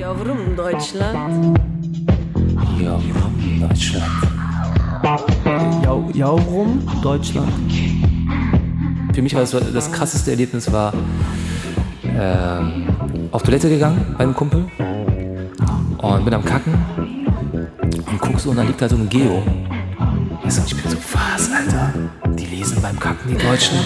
Yavrum Deutschland. Yavrum Deutschland. Jau, Jaurum, Deutschland. Für mich war das, das krasseste Erlebnis war ähm, auf Toilette gegangen bei einem Kumpel und bin am Kacken und guck so und dann liegt da so ein Geo. Ich bin so, was, Alter? Die lesen beim Kacken die Deutschen.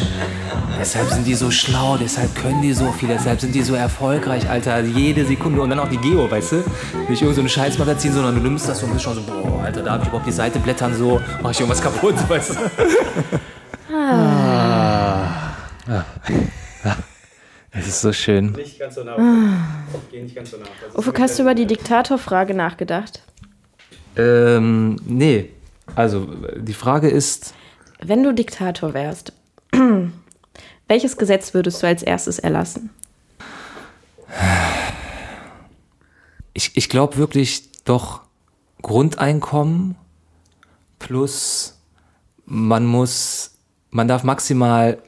Deshalb sind die so schlau, deshalb können die so viel, deshalb sind die so erfolgreich, Alter. Jede Sekunde und dann auch die Geo, weißt du? Nicht irgend so ein Scheißmagazin, sondern du nimmst das und bist schon so, boah, Alter, darf ich überhaupt die Seite blättern so? Mach ich irgendwas kaputt, weißt du? Es ist so schön. Nicht ganz so nah. Geh nicht ganz so nah. Ufuk, hast du über die Diktatorfrage nachgedacht? Ähm, nee. Also, die Frage ist, Wenn du Diktator wärst, welches Gesetz würdest du als erstes erlassen? ich, ich glaube wirklich doch Grundeinkommen plus man muss, man darf maximal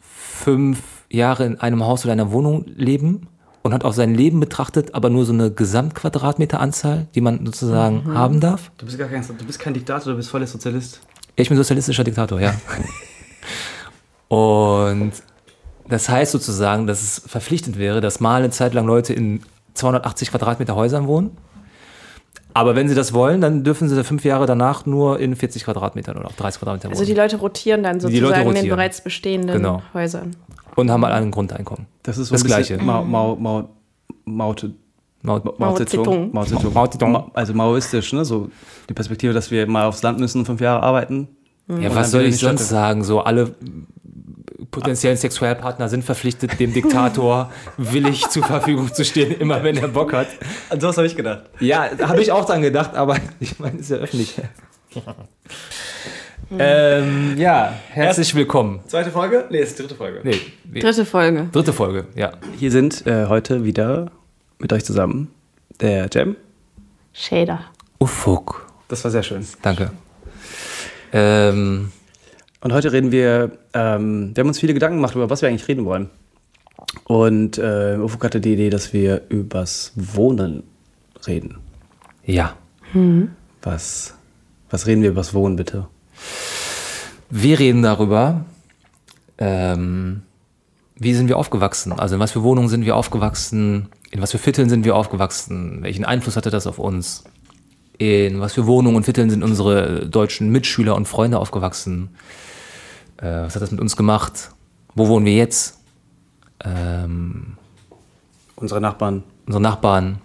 fünf Jahre in einem Haus oder einer Wohnung leben und hat auch sein Leben betrachtet, aber nur so eine Gesamtquadratmeteranzahl, die man sozusagen haben darf. Du bist gar kein, du bist kein Diktator, du bist voller Sozialist. Ja, ich bin sozialistischer Diktator, ja. Und das heißt sozusagen, dass es verpflichtend wäre, dass mal eine Zeit lang Leute in 280 Quadratmeter Häusern wohnen. Aber wenn sie das wollen, dann dürfen sie fünf Jahre danach nur in 40 Quadratmetern oder auf 30 Quadratmetern Also wohnen. die Leute rotieren dann sozusagen Leute in den rotieren. bereits bestehenden Genau. Häusern. und haben alle ein Grundeinkommen. Das ist so Das Gleiche. Mao, Mao, Mao, Mao, Mao- Mao, Zedong. Mao Zedong. Mao Zedong. Ma- Also maoistisch, ne? So die Perspektive, dass wir mal aufs Land müssen, fünf Jahre arbeiten. Ja, Und was soll ich sonst sagen? So alle potenziellen Sexualpartner sind verpflichtet, dem Diktator willig zur Verfügung zu stehen, immer wenn er Bock hat. An sowas habe ich gedacht. Ja, habe ich auch dran gedacht, aber ich meine, ist ja öffentlich. ähm, ja, herzlich willkommen. Zweite Folge? Nee, ist die dritte Folge. Nee, nee, Dritte Folge. dritte Folge, ja. Hier sind äh, heute wieder mit euch zusammen der Jam. Shader. Ufuk, Das war sehr schön. danke. Ähm, Und heute reden wir, ähm, wir haben uns viele Gedanken gemacht, über was wir eigentlich reden wollen. Und äh, Ufuk hatte die Idee, dass wir übers Wohnen reden. ja, Was, was reden wir übers Wohnen, bitte? wir reden darüber, ähm, wie sind wir aufgewachsen? Also in was für Wohnungen sind wir aufgewachsen? In was für Vierteln sind wir aufgewachsen? Welchen Einfluss hatte das auf uns? In was für Wohnungen und Vierteln sind unsere deutschen Mitschüler und Freunde aufgewachsen? Äh, was hat das mit uns gemacht? Wo wohnen wir jetzt? Ähm, Unsere Nachbarn, unsere Nachbarn?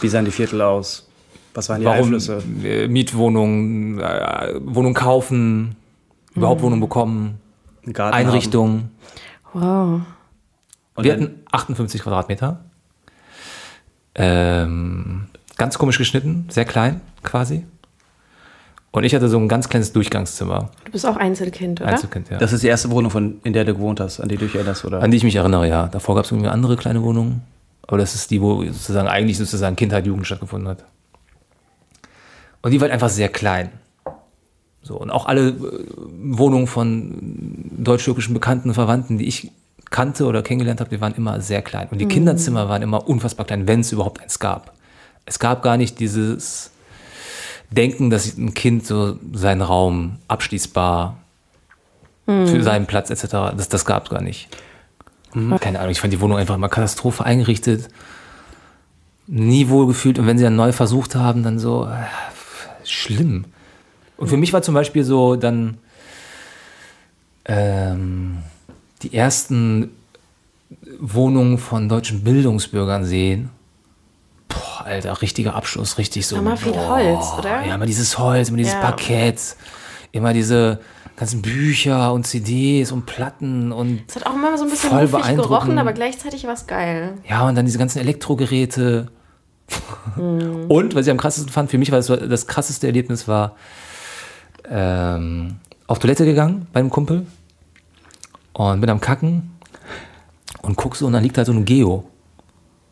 wie sahen die Viertel aus? Was waren die Warum Einflüsse? Mietwohnungen, äh, Wohnung kaufen, überhaupt Wohnung bekommen, Einrichtung? Wow. Und wir dann- hatten 58 Quadratmeter. Ähm, ganz komisch geschnitten, sehr klein quasi. Und ich hatte so ein ganz kleines Durchgangszimmer. Du bist auch Einzelkind, oder? Einzelkind, ja. Das ist die erste Wohnung, von, in der du gewohnt hast, an die du dich erinnerst, oder? An die ich mich erinnere, ja. Davor gab es irgendwie andere kleine Wohnungen. Aber das ist die, wo sozusagen eigentlich sozusagen Kindheit, Jugend stattgefunden hat. Und die war halt einfach sehr klein. So, und auch alle äh, Wohnungen von deutsch-türkischen Bekannten und Verwandten, die ich kannte oder kennengelernt habe, die waren immer sehr klein. Und die Kinderzimmer waren immer unfassbar klein, wenn es überhaupt eins gab. Es gab gar nicht dieses Denken, dass ein Kind so seinen Raum abschließbar für seinen Platz etc. Das, das gab es gar nicht. Keine Ahnung, ich fand die Wohnung einfach immer Katastrophe eingerichtet. Nie wohl gefühlt. Und wenn sie dann neu versucht haben, dann so äh, schlimm. Und für mich war zum Beispiel so dann ähm, die ersten Wohnungen von deutschen Bildungsbürgern sehen. Boah, Alter, richtiger Abschluss, richtig so. Immer viel boah, Holz, oder? Ja, immer dieses Holz, immer dieses Ja. Parkett, immer diese ganzen Bücher und CDs und Platten und Es hat auch immer so ein bisschen Voll gerochen, aber gleichzeitig war es geil. Ja, und dann diese ganzen Elektrogeräte. Und, was ich am krassesten fand, für mich war das, das krasseste Erlebnis war, ähm, auf Toilette gegangen bei einem Kumpel und bin am Kacken und guck so und dann liegt da so ein Geo.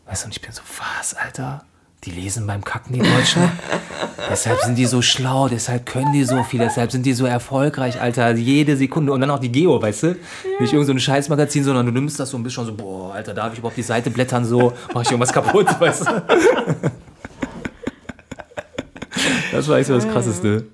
Weißt du, und ich bin so, was, Alter? die lesen beim Kacken die Deutschen. deshalb sind die so schlau, deshalb können die so viel, deshalb sind die so erfolgreich, Alter. Jede Sekunde. Und dann auch die Geo, weißt du? Nicht irgend so ein Scheißmagazin, sondern du nimmst das so ein bisschen so, boah, Alter, darf ich überhaupt die Seite blättern so? Mach ich irgendwas kaputt, weißt du? Das war echt so das Krasseste.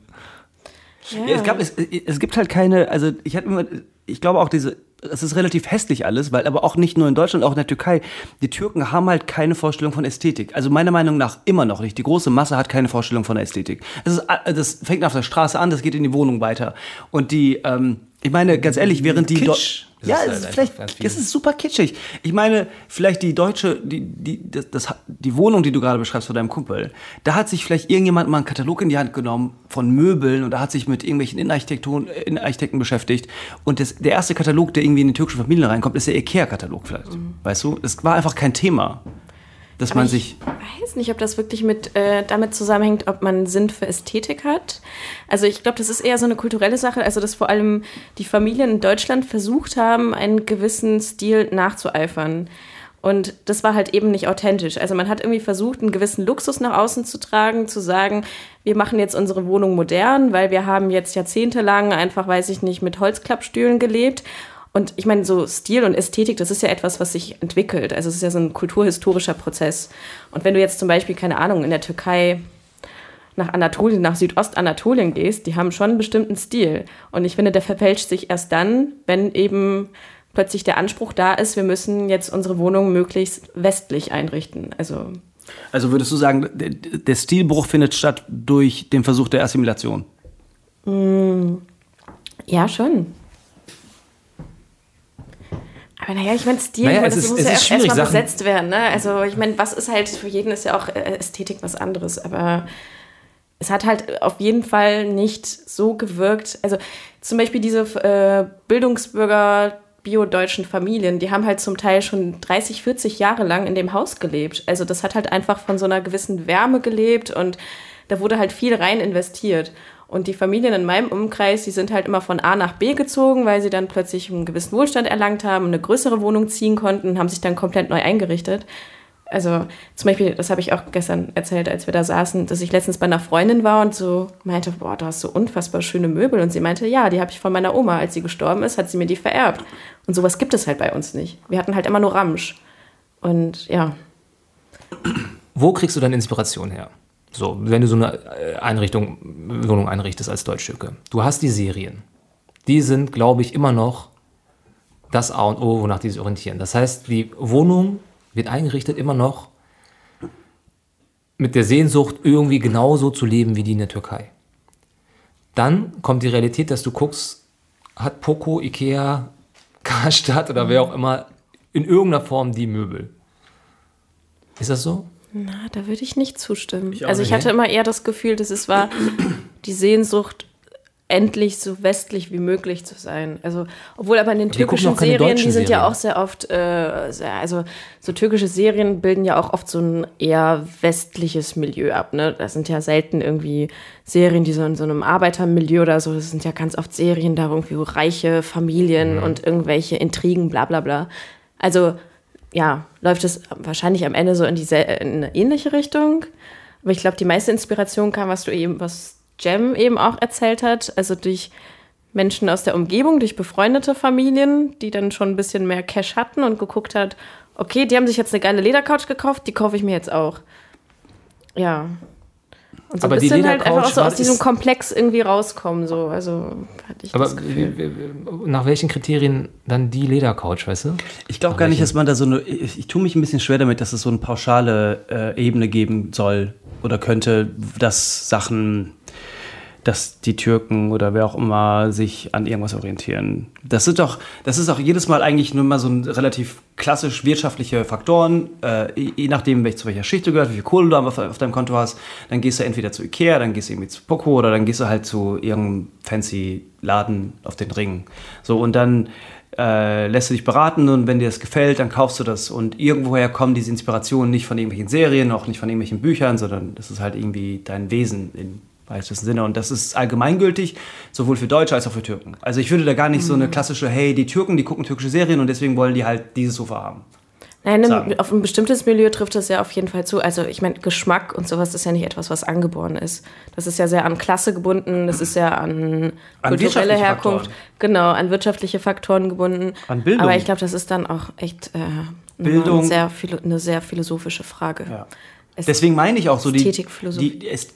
Ja, es, gab, es, es gibt halt keine, also ich hatte immer, ich glaube auch diese, es ist relativ hässlich alles, weil aber auch nicht nur in Deutschland, auch in der Türkei, die Türken haben halt keine Vorstellung von Ästhetik. Also meiner Meinung nach immer noch nicht. Die große Masse hat keine Vorstellung von Ästhetik. Es ist, das fängt auf der Straße an, das geht in die Wohnung weiter. Und die, ähm, ich meine, ganz ehrlich, während die Kitsch. Das ja, ist es halt vielleicht, es ist super kitschig. Ich meine, vielleicht die deutsche, die, die, das, das, die Wohnung, die du gerade beschreibst von deinem Kumpel, da hat sich vielleicht irgendjemand mal einen Katalog in die Hand genommen von Möbeln und da hat sich mit irgendwelchen Innenarchitekten beschäftigt. Und das, der erste Katalog, der irgendwie in die türkische Familie reinkommt, ist der Ikea-Katalog vielleicht. Weißt du? Es war einfach kein Thema, dass man ich sich. weiß nicht, ob das wirklich mit äh, damit zusammenhängt, ob man Sinn für Ästhetik hat. Also ich glaube, das ist eher so eine kulturelle Sache, also dass vor allem die Familien in Deutschland versucht haben, einen gewissen Stil nachzueifern. Und das war halt eben nicht authentisch. Also man hat irgendwie versucht, einen gewissen Luxus nach außen zu tragen, zu sagen, wir machen jetzt unsere Wohnung modern, weil wir haben jetzt jahrzehntelang einfach, weiß ich nicht, mit Holzklappstühlen gelebt. Und ich meine, so Stil und Ästhetik, das ist ja etwas, was sich entwickelt. Also es ist ja so ein kulturhistorischer Prozess. Und wenn du jetzt zum Beispiel, keine Ahnung, in der Türkei nach Anatolien, nach Südostanatolien gehst, die haben schon einen bestimmten Stil. Und ich finde, der verfälscht sich erst dann, wenn eben plötzlich der Anspruch da ist, wir müssen jetzt unsere Wohnung möglichst westlich einrichten. Also Also würdest du sagen, der, der Stilbruch findet statt durch den Versuch der Assimilation? ja, schon. Aber naja, ich meine, Stil, Naja, ich mein, es das ist- muss ja erstmal Sachen- besetzt werden. Ne? Also ich meine, was ist halt, für jeden ist ja auch äh, Ästhetik was anderes. Aber es hat halt auf jeden Fall nicht so gewirkt. Also zum Beispiel diese äh, Bildungsbürger bio-deutschen Familien, die haben halt zum Teil schon 30, 40 Jahre lang in dem Haus gelebt. Also das hat halt einfach von so einer gewissen Wärme gelebt und da wurde halt viel rein investiert. Und die Familien in meinem Umkreis, die sind halt immer von A nach B gezogen, weil sie dann plötzlich einen gewissen Wohlstand erlangt haben, eine größere Wohnung ziehen konnten haben sich dann komplett neu eingerichtet. Also zum Beispiel, das habe ich auch gestern erzählt, als wir da saßen, dass ich letztens bei einer Freundin war und so meinte, boah, du hast so unfassbar schöne Möbel. Und sie meinte, ja, die habe ich von meiner Oma, als sie gestorben ist, hat sie mir die vererbt. Und sowas gibt es halt bei uns nicht. Wir hatten halt immer nur Ramsch. Und ja, Wo kriegst du deine Inspiration her? So, wenn du so eine äh, Einrichtung, Wohnung einrichtest als Deutschstücke. Du hast die Serien. Die sind, glaube ich, immer noch das A und O, wonach die sich orientieren. Das heißt, die Wohnung wird eingerichtet immer noch mit der Sehnsucht, irgendwie genauso zu leben wie die in der Türkei. Dann kommt die Realität, dass du guckst, hat Poco, Ikea, Karstadt oder wer auch immer in irgendeiner Form die Möbel. Ist das so? Na, da würde ich nicht zustimmen. auch also ich nicht. hatte immer eher das Gefühl, dass es war die Sehnsucht, endlich so westlich wie möglich zu sein. Also, obwohl aber in den gucken türkischen Serien, die sind ja Serien. auch sehr oft, äh, sehr, also so türkische Serien bilden ja auch oft so ein eher westliches Milieu ab. Ne? Das sind ja selten irgendwie Serien, die so in so einem Arbeitermilieu oder so, das sind ja ganz oft Serien da irgendwie wo reiche Familien Mhm. und irgendwelche Intrigen, bla bla bla. Also ja, läuft es wahrscheinlich am Ende so in, diese, in eine ähnliche Richtung. Aber ich glaube, die meiste Inspiration kam, was du eben, was Jem eben auch erzählt hat, also durch Menschen aus der Umgebung, durch befreundete Familien, die dann schon ein bisschen mehr Cash hatten und geguckt hat, okay, die haben sich jetzt eine geile Ledercouch gekauft, die kaufe ich mir jetzt auch. Ja. Und so Aber ein die bisschen halt einfach auch so aus diesem ist- Komplex irgendwie rauskommen, so. Also hatte ich Aber nach welchen Kriterien dann die Ledercouch, weißt du? Ich glaube gar nicht, dass man da so eine. Ich, ich tue mich ein bisschen schwer damit, dass es so eine pauschale äh, Ebene geben soll oder könnte, dass Sachen, dass die Türken oder wer auch immer sich an irgendwas orientieren. Das sind doch, das ist auch jedes Mal eigentlich nur mal so ein relativ klassisch wirtschaftliche Faktoren, äh, je nachdem, welch, zu welcher Schicht du gehörst, wie viel Kohle du auf, auf deinem Konto hast, dann gehst du entweder zu Ikea, dann gehst du irgendwie zu Poco oder dann gehst du halt zu irgendeinem fancy Laden auf den Ring. So, und dann äh, lässt du dich beraten und wenn dir das gefällt, dann kaufst du das. Und irgendwoher kommen diese Inspirationen nicht von irgendwelchen Serien, auch nicht von irgendwelchen Büchern, sondern das ist halt irgendwie dein Wesen im weitesten Sinne. Und das ist allgemeingültig, sowohl für Deutsche als auch für Türken. Also ich würde da gar nicht so eine klassische, hey, die Türken, die gucken türkische Serien und deswegen wollen die halt dieses Sofa haben. Nein, sagen. auf ein bestimmtes Milieu trifft das ja auf jeden Fall zu. Also ich meine, Geschmack und sowas ist ja nicht etwas, was angeboren ist. Das ist ja sehr an Klasse gebunden, das ist ja an, An kulturelle Herkunft, Faktoren. genau, an wirtschaftliche Faktoren gebunden. An Bildung. Aber ich glaube, das ist dann auch echt äh, Bildung. Eine, sehr, eine sehr philosophische Frage. Ja. Es- Deswegen meine ich auch so die,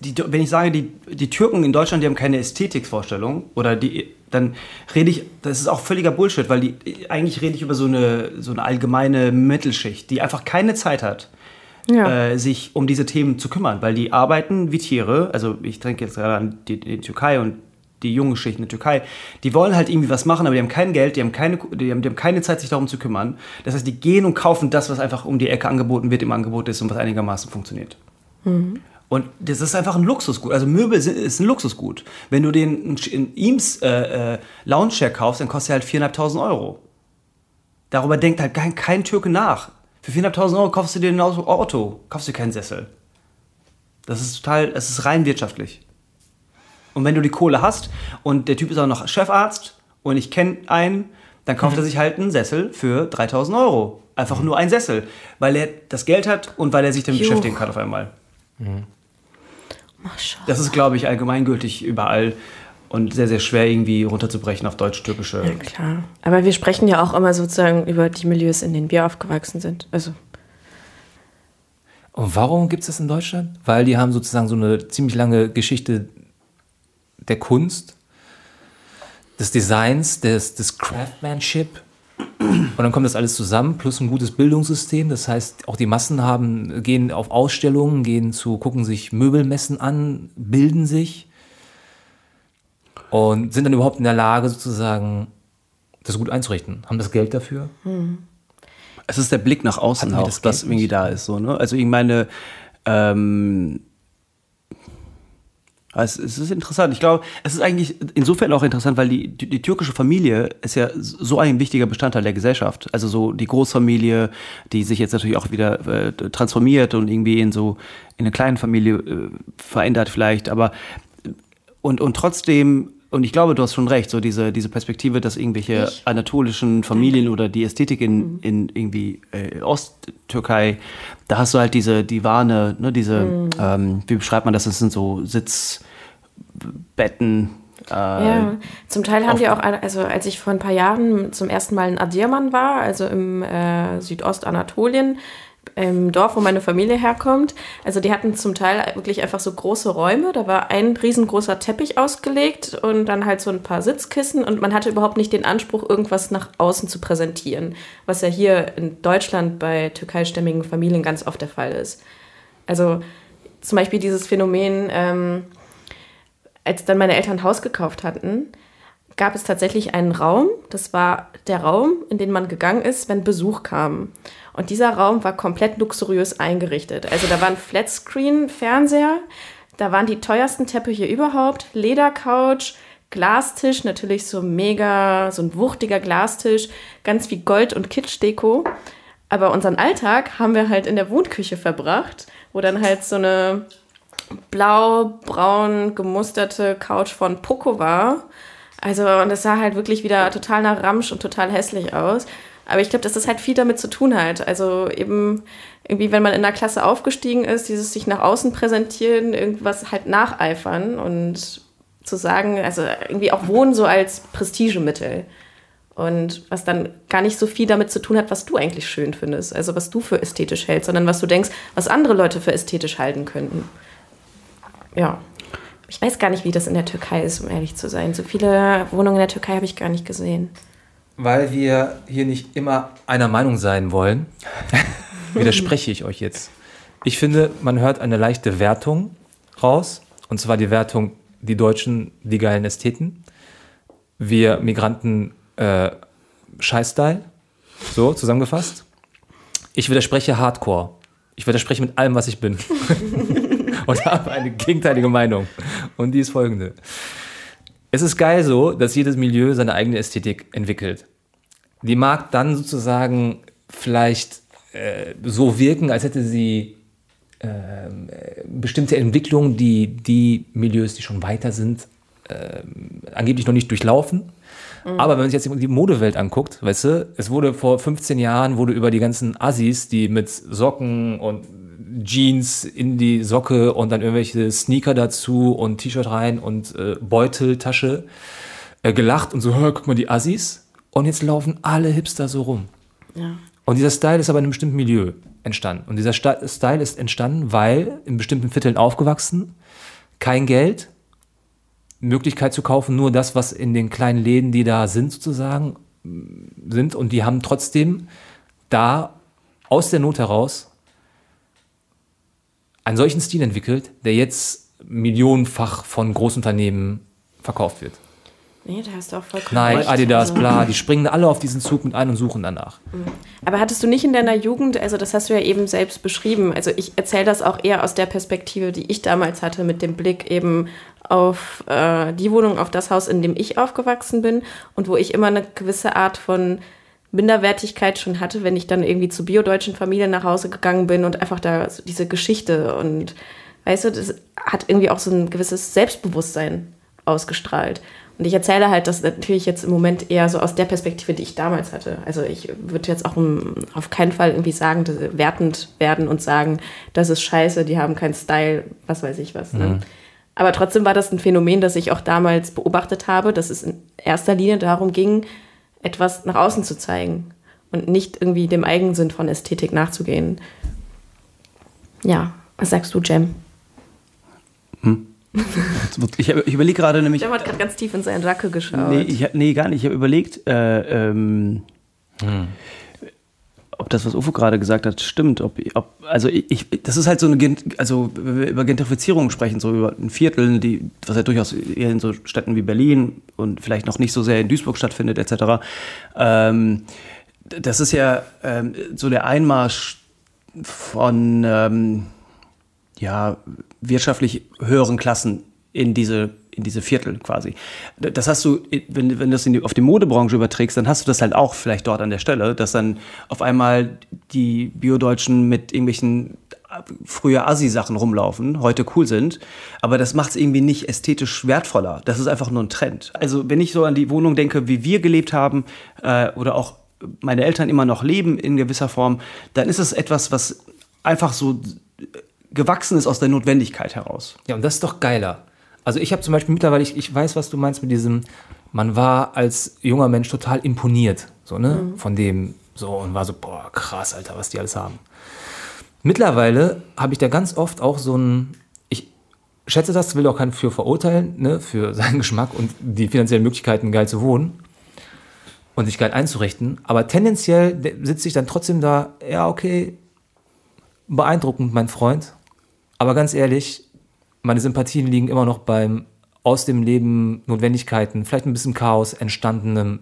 die, die, wenn ich sage, die, die Türken in Deutschland, die haben keine Ästhetikvorstellung oder die, dann rede ich, das ist auch völliger Bullshit, weil die, eigentlich rede ich über so eine, so eine allgemeine Mittelschicht, die einfach keine Zeit hat, Ja. äh, sich um diese Themen zu kümmern, weil die arbeiten wie Tiere. Also ich denke jetzt gerade an die, die Türkei und die jungen Schichten in der Türkei. Die wollen halt irgendwie was machen, aber die haben kein Geld, die haben keine, die haben, die haben keine Zeit, sich darum zu kümmern. Das heißt, die gehen und kaufen das, was einfach um die Ecke angeboten wird, im Angebot ist und was einigermaßen funktioniert. Und das ist einfach ein Luxusgut. Also Möbel sind, ist ein Luxusgut. Wenn du den in Eames äh, äh, Loungechair kaufst, dann kostet er halt 4.500 Euro. Darüber denkt halt kein, kein Türke nach. Für 4.500 Euro kaufst du dir ein Auto, Auto, kaufst du keinen Sessel. Das ist total, es ist rein wirtschaftlich. Und wenn du die Kohle hast und der Typ ist auch noch Chefarzt und ich kenne einen, dann kauft er sich halt einen Sessel für 3000 Euro. Einfach nur ein Sessel, weil er das Geld hat und weil er sich damit Juh. beschäftigen kann auf einmal. Mascha. Das ist, glaube ich, allgemeingültig überall und sehr, sehr schwer irgendwie runterzubrechen auf deutsch-türkische. Ja, klar. Aber wir sprechen ja auch immer sozusagen über die Milieus, in denen wir aufgewachsen sind. Also, Und warum gibt es das in Deutschland? Weil die haben sozusagen so eine ziemlich lange Geschichte der Kunst, des Designs, des, des Craftsmanship. Und dann kommt das alles zusammen, plus ein gutes Bildungssystem. Das heißt, auch die Massen haben, gehen auf Ausstellungen, gehen zu, gucken sich Möbelmessen an, bilden sich und sind dann überhaupt in der Lage, sozusagen das gut einzurichten. Haben das Geld dafür? Es ist der Blick nach außen auch, das das, Geld irgendwie da ist. So, ne? Also ich meine, ähm, es, es ist interessant. Ich glaube, es ist eigentlich insofern auch interessant, weil die, die, die türkische Familie ist ja so ein wichtiger Bestandteil der Gesellschaft. Also so die Großfamilie, die sich jetzt natürlich auch wieder äh, transformiert und irgendwie in so in eine kleine Familie äh, verändert vielleicht. Aber und, und trotzdem, und ich glaube, du hast schon recht, so diese, diese Perspektive, dass irgendwelche Ich? anatolischen Familien oder die Ästhetik in, in irgendwie äh, Osttürkei, da hast du halt diese Divane, ne, diese, ähm, wie beschreibt man das? Das sind so Sitzbetten. Äh, ja. Zum Teil haben die auch, also als ich vor ein paar Jahren zum ersten Mal in Adirman war, also im äh, Südostanatolien, im Dorf, wo meine Familie herkommt. Also die hatten zum Teil wirklich einfach so große Räume. Da war ein riesengroßer Teppich ausgelegt und dann halt so ein paar Sitzkissen und man hatte überhaupt nicht den Anspruch, irgendwas nach außen zu präsentieren, was ja hier in Deutschland bei türkeistämmigen Familien ganz oft der Fall ist. Also zum Beispiel dieses Phänomen, ähm, als dann meine Eltern ein Haus gekauft hatten, gab es tatsächlich einen Raum. Das war der Raum, in den man gegangen ist, wenn Besuch kam. Und dieser Raum war komplett luxuriös eingerichtet. Also da war ein Flatscreen-Fernseher, da waren die teuersten Teppiche überhaupt, Ledercouch, Glastisch, natürlich so mega, so ein wuchtiger Glastisch, ganz viel Gold- und Kitschdeko. Aber unseren Alltag haben wir halt in der Wohnküche verbracht, wo dann halt so eine blau-braun gemusterte Couch von Poco war. Also, und das sah halt wirklich wieder total nach Ramsch und total hässlich aus. Aber ich glaube, dass das halt viel damit zu tun hat. Also eben irgendwie, wenn man in der Klasse aufgestiegen ist, dieses sich nach außen präsentieren, irgendwas halt nacheifern und zu sagen, also irgendwie auch Wohnen so als Prestigemittel. Und was dann gar nicht so viel damit zu tun hat, was du eigentlich schön findest, also was du für ästhetisch hältst, sondern was du denkst, was andere Leute für ästhetisch halten könnten. Ja. Ich weiß gar nicht, wie das in der Türkei ist, um ehrlich zu sein. So viele Wohnungen in der Türkei habe ich gar nicht gesehen. Weil wir hier nicht immer einer Meinung sein wollen, widerspreche ich euch jetzt. Ich finde, man hört eine leichte Wertung raus. Und zwar die Wertung, die Deutschen, die geilen Ästheten. Wir Migranten, äh, Scheißstyle. So, zusammengefasst. Ich widerspreche hardcore. Ich widerspreche mit allem, was ich bin. Und habe eine gegenteilige Meinung. Und die ist folgende. Es ist geil so, dass jedes Milieu seine eigene Ästhetik entwickelt. Die mag dann sozusagen vielleicht äh, so wirken, als hätte sie ähm, äh, bestimmte Entwicklungen, die die Milieus, die schon weiter sind, äh, angeblich noch nicht durchlaufen. Aber wenn man sich jetzt die Modewelt anguckt, weißt du, es wurde vor 15 Jahren, wurde über die ganzen Assis, die mit Socken und Jeans in die Socke und dann irgendwelche Sneaker dazu und T-Shirt rein und äh, Beutel, Tasche äh, gelacht und so, "Hör, guck mal, die Assis. Und jetzt laufen alle Hipster so rum. Ja. Und dieser Style ist aber in einem bestimmten Milieu entstanden. Und dieser Sta- Style ist entstanden, weil in bestimmten Vierteln aufgewachsen, kein Geld, Möglichkeit zu kaufen, nur das, was in den kleinen Läden, die da sind, sozusagen, sind. Und die haben trotzdem da aus der Not heraus einen solchen Stil entwickelt, der jetzt millionenfach von Großunternehmen verkauft wird. Nee, da hast du auch vollkommen Nike, recht. Adidas, Also- bla, die springen alle auf diesen Zug mit ein und suchen danach. Aber hattest du nicht in deiner Jugend, also das hast du ja eben selbst beschrieben, also ich erzähle das auch eher aus der Perspektive, die ich damals hatte, mit dem Blick eben auf äh, die Wohnung, auf das Haus, in dem ich aufgewachsen bin und wo ich immer eine gewisse Art von Minderwertigkeit schon hatte, wenn ich dann irgendwie zu biodeutschen Familien nach Hause gegangen bin und einfach da so diese Geschichte und weißt du, das hat irgendwie auch so ein gewisses Selbstbewusstsein ausgestrahlt. Und ich erzähle halt das natürlich jetzt im Moment eher so aus der Perspektive, die ich damals hatte. Also ich würde jetzt auch auf keinen Fall irgendwie sagen, wertend werden und sagen, das ist scheiße, die haben keinen Style, was weiß ich was. Ne? Aber trotzdem war das ein Phänomen, das ich auch damals beobachtet habe, dass es in erster Linie darum ging, etwas nach außen zu zeigen und nicht irgendwie dem Eigensinn von Ästhetik nachzugehen. Ja, was sagst du, Jem? Ich, hab- ich überlege gerade nämlich. Jem hat gerade ganz tief in seinen Sacke geschaut. Nee, ich, nee, gar nicht. Ich habe überlegt, äh, ähm, ob das, was Ufo gerade gesagt hat, stimmt. Ob, ob, also ich, das ist halt so eine, also wenn wir über Gentrifizierung sprechen, so über ein Viertel, die, was ja durchaus eher in so Städten wie Berlin und vielleicht noch nicht so sehr in Duisburg stattfindet, etc. Ähm, das ist ja ähm, so der Einmarsch von ähm, ja, wirtschaftlich höheren Klassen in diese, in diese Viertel quasi. Das hast du, wenn, wenn du das die, auf die Modebranche überträgst, dann hast du das halt auch vielleicht dort an der Stelle, dass dann auf einmal die Biodeutschen mit irgendwelchen früher Assi-Sachen rumlaufen, heute cool sind, aber das macht es irgendwie nicht ästhetisch wertvoller. Das ist einfach nur ein Trend. Also wenn ich so an die Wohnung denke, wie wir gelebt haben äh, oder auch meine Eltern immer noch leben in gewisser Form, dann ist es etwas, was einfach so gewachsen ist aus der Notwendigkeit heraus. Ja, und das ist doch geiler. Also ich habe zum Beispiel mittlerweile, ich, ich weiß, was du meinst mit diesem, man war als junger Mensch total imponiert, so, ne, von dem, so, und war so, boah, krass, Alter, was die alles haben. Mittlerweile habe ich da ganz oft auch so ein, ich schätze das, will auch keinen für verurteilen, ne, für seinen Geschmack und die finanziellen Möglichkeiten, geil zu wohnen und sich geil einzurichten, aber tendenziell de- sitze ich dann trotzdem da, ja, okay, beeindruckend, mein Freund, aber ganz ehrlich, meine Sympathien liegen immer noch beim aus dem Leben Notwendigkeiten, vielleicht ein bisschen Chaos entstandenem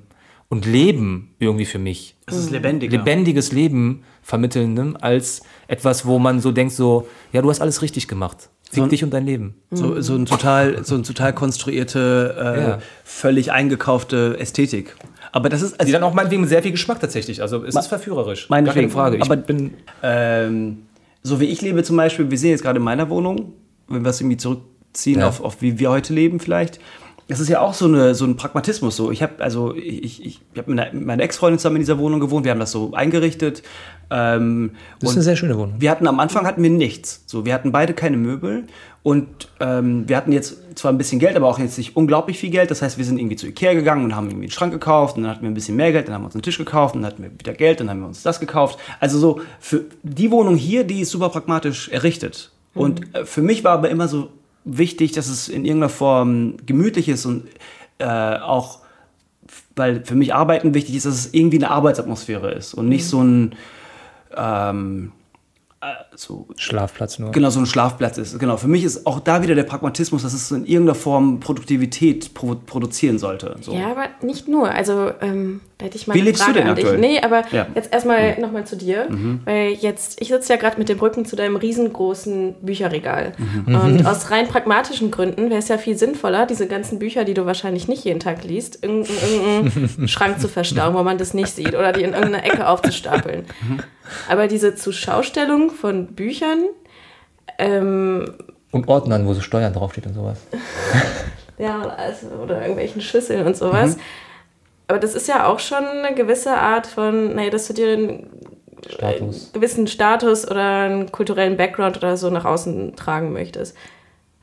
und Leben irgendwie für mich. Es ist lebendiger. Lebendiges Leben vermittelndem als etwas, wo man so denkt, so, ja, du hast alles richtig gemacht. Fick So ein- dich und dein Leben. So, so ein total, so ein total konstruierte, äh, Ja. völlig eingekaufte Ästhetik. Aber das ist, also, Die dann auch meinetwegen sehr viel Geschmack tatsächlich. Also es ist verführerisch. Gar keine Frage. Ich Aber- bin ähm, so wie ich lebe zum Beispiel, wir sehen jetzt gerade in meiner Wohnung, wenn wir es irgendwie zurückziehen Ja. auf, auf wie wir heute leben vielleicht. Das ist ja auch so, eine, so ein Pragmatismus. So. Ich habe also ich, ich, ich hab mit einer- mit meiner Ex-Freundin zusammen in dieser Wohnung gewohnt. Wir haben das so eingerichtet. Ähm, das ist eine sehr schöne Wohnung. wir hatten am Anfang hatten wir nichts. So, wir hatten beide keine Möbel und ähm, wir hatten jetzt zwar ein bisschen Geld, aber auch jetzt nicht unglaublich viel Geld. Das heißt, wir sind irgendwie zu Ikea gegangen und haben irgendwie einen Schrank gekauft und dann hatten wir ein bisschen mehr Geld, dann haben wir uns einen Tisch gekauft und dann hatten wir wieder Geld, dann haben wir uns das gekauft. Also so für die Wohnung hier, die ist super pragmatisch errichtet. Und äh, für mich war aber immer so wichtig, dass es in irgendeiner Form gemütlich ist und äh, auch weil für mich Arbeiten wichtig ist, dass es irgendwie eine Arbeitsatmosphäre ist und nicht so ein ähm, äh, so Schlafplatz nur. genau so ein Schlafplatz ist. Genau, für mich ist auch da wieder der Pragmatismus, dass es in irgendeiner Form Produktivität pro produzieren sollte. So. Ja, aber nicht nur. Also, ähm, da hätte ich mal Wie eine lebst du Frage denn an dich. aktuell? Nee, aber Ja. jetzt erstmal nochmal zu dir. Weil jetzt, ich sitze ja gerade mit dem Rücken zu deinem riesengroßen Bücherregal. Und aus rein pragmatischen Gründen wäre es ja viel sinnvoller, diese ganzen Bücher, die du wahrscheinlich nicht jeden Tag liest, in irgendeinen irgendeinen Schrank zu verstauen, wo man das nicht sieht. Oder die in irgendeiner Ecke aufzustapeln. Aber diese Zuschaustellung von Büchern, ähm, Und Ordnern, wo so Steuern draufsteht und sowas. Ja, also, oder irgendwelchen Schüsseln und sowas. Aber das ist ja auch schon eine gewisse Art von, naja, dass du dir einen Status. gewissen Status oder einen kulturellen Background oder so nach außen tragen möchtest.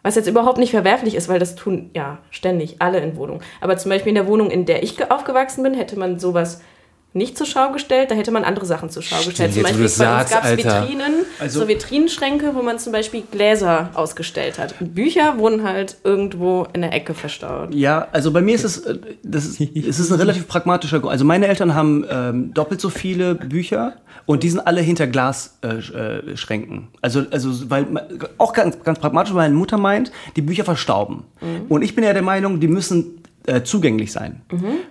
Was jetzt überhaupt nicht verwerflich ist, weil das tun ja ständig alle in Wohnungen. Aber zum Beispiel in der Wohnung, in der ich ge- aufgewachsen bin, hätte man sowas nicht zur Schau gestellt, da hätte man andere Sachen zur Schau gestellt. Zum jetzt, wo Beispiel du das bei uns sagst, gab es. Vitrinen, Also- so Vitrinenschränke, wo man zum Beispiel Gläser ausgestellt hat. Und Bücher wurden halt irgendwo in der Ecke verstaut. Ja, also bei mir ist es, äh, das ist, es ist ein relativ pragmatischer Grund. Also meine Eltern haben ähm, doppelt so viele Bücher und die sind alle hinter Glasschränken. Äh, Schränken. also, also, weil, auch ganz, ganz pragmatisch, weil meine Mutter meint, die Bücher verstauben. Und ich bin ja der Meinung, die müssen äh, zugänglich sein.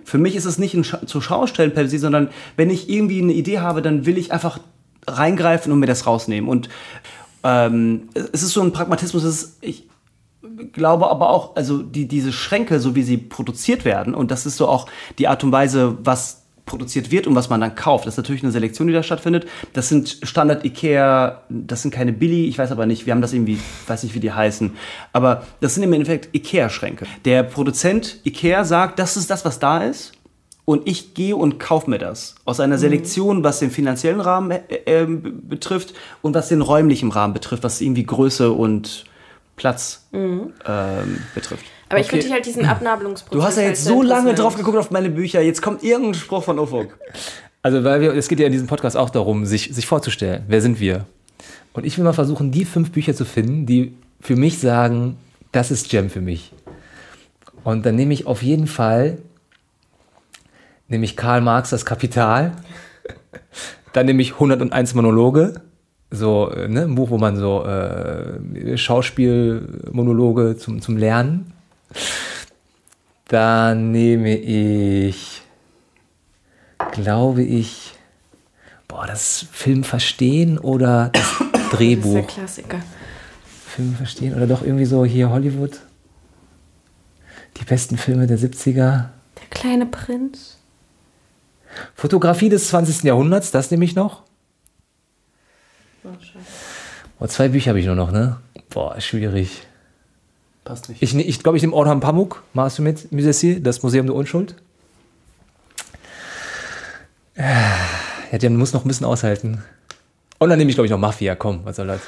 Für mich ist es nicht ein Scha zur Schaustellen per se, sondern wenn ich irgendwie eine Idee habe, dann will ich einfach reingreifen und mir das rausnehmen. Und ähm, es ist so ein Pragmatismus, ist, ich, glaube aber auch, also die, diese Schränke, so wie sie produziert werden, und das ist so auch die Art und Weise, was produziert wird und was man dann kauft. Das ist natürlich eine Selektion, die da stattfindet. Das sind Standard Ikea, das sind keine Billy, ich weiß aber nicht, wir haben das irgendwie, weiß nicht, wie die heißen. Aber das sind im Endeffekt Ikea-Schränke. Der Produzent Ikea sagt, das ist das, was da ist. Und ich gehe und kaufe mir das. Aus einer Selektion, was den finanziellen Rahmen äh, äh, betrifft und was den räumlichen Rahmen betrifft, was irgendwie Größe und Platz ähm, betrifft. Aber ich Okay. finde halt diesen Abnabelungsprozess. Du hast ja halt jetzt sehr so lange drauf geguckt auf meine Bücher, jetzt kommt irgendein Spruch von Ufuk. Also, weil wir, es geht ja in diesem Podcast auch darum, sich, sich vorzustellen, wer sind wir? Und ich will mal versuchen, die fünf Bücher zu finden, die für mich sagen, das ist Gem für mich. Und dann nehme ich auf jeden Fall, nehme ich Karl Marx das Kapital, dann nehme ich 101 Monologe, so äh, ne, ein Buch, wo man so äh, Schauspielmonologe zum, zum Lernen. Dann nehme ich glaube ich, boah, das Film verstehen oder das Das ist der Drehbuch. Klassiker. Film verstehen oder doch irgendwie so hier Hollywood. Die besten Filme der 70er. Der kleine Prinz. Fotografie des 20. Jahrhunderts, das nehme ich noch. Oh, zwei Bücher habe ich nur noch, ne? Boah, schwierig. Passt nicht. Ich, ne- ich glaube, ich nehme Orhan Pamuk, machst du mit, Musesi, das Museum der Unschuld. Ja, der muss noch ein bisschen aushalten. Und dann nehme ich, glaube ich, noch Mafia, komm, was soll das?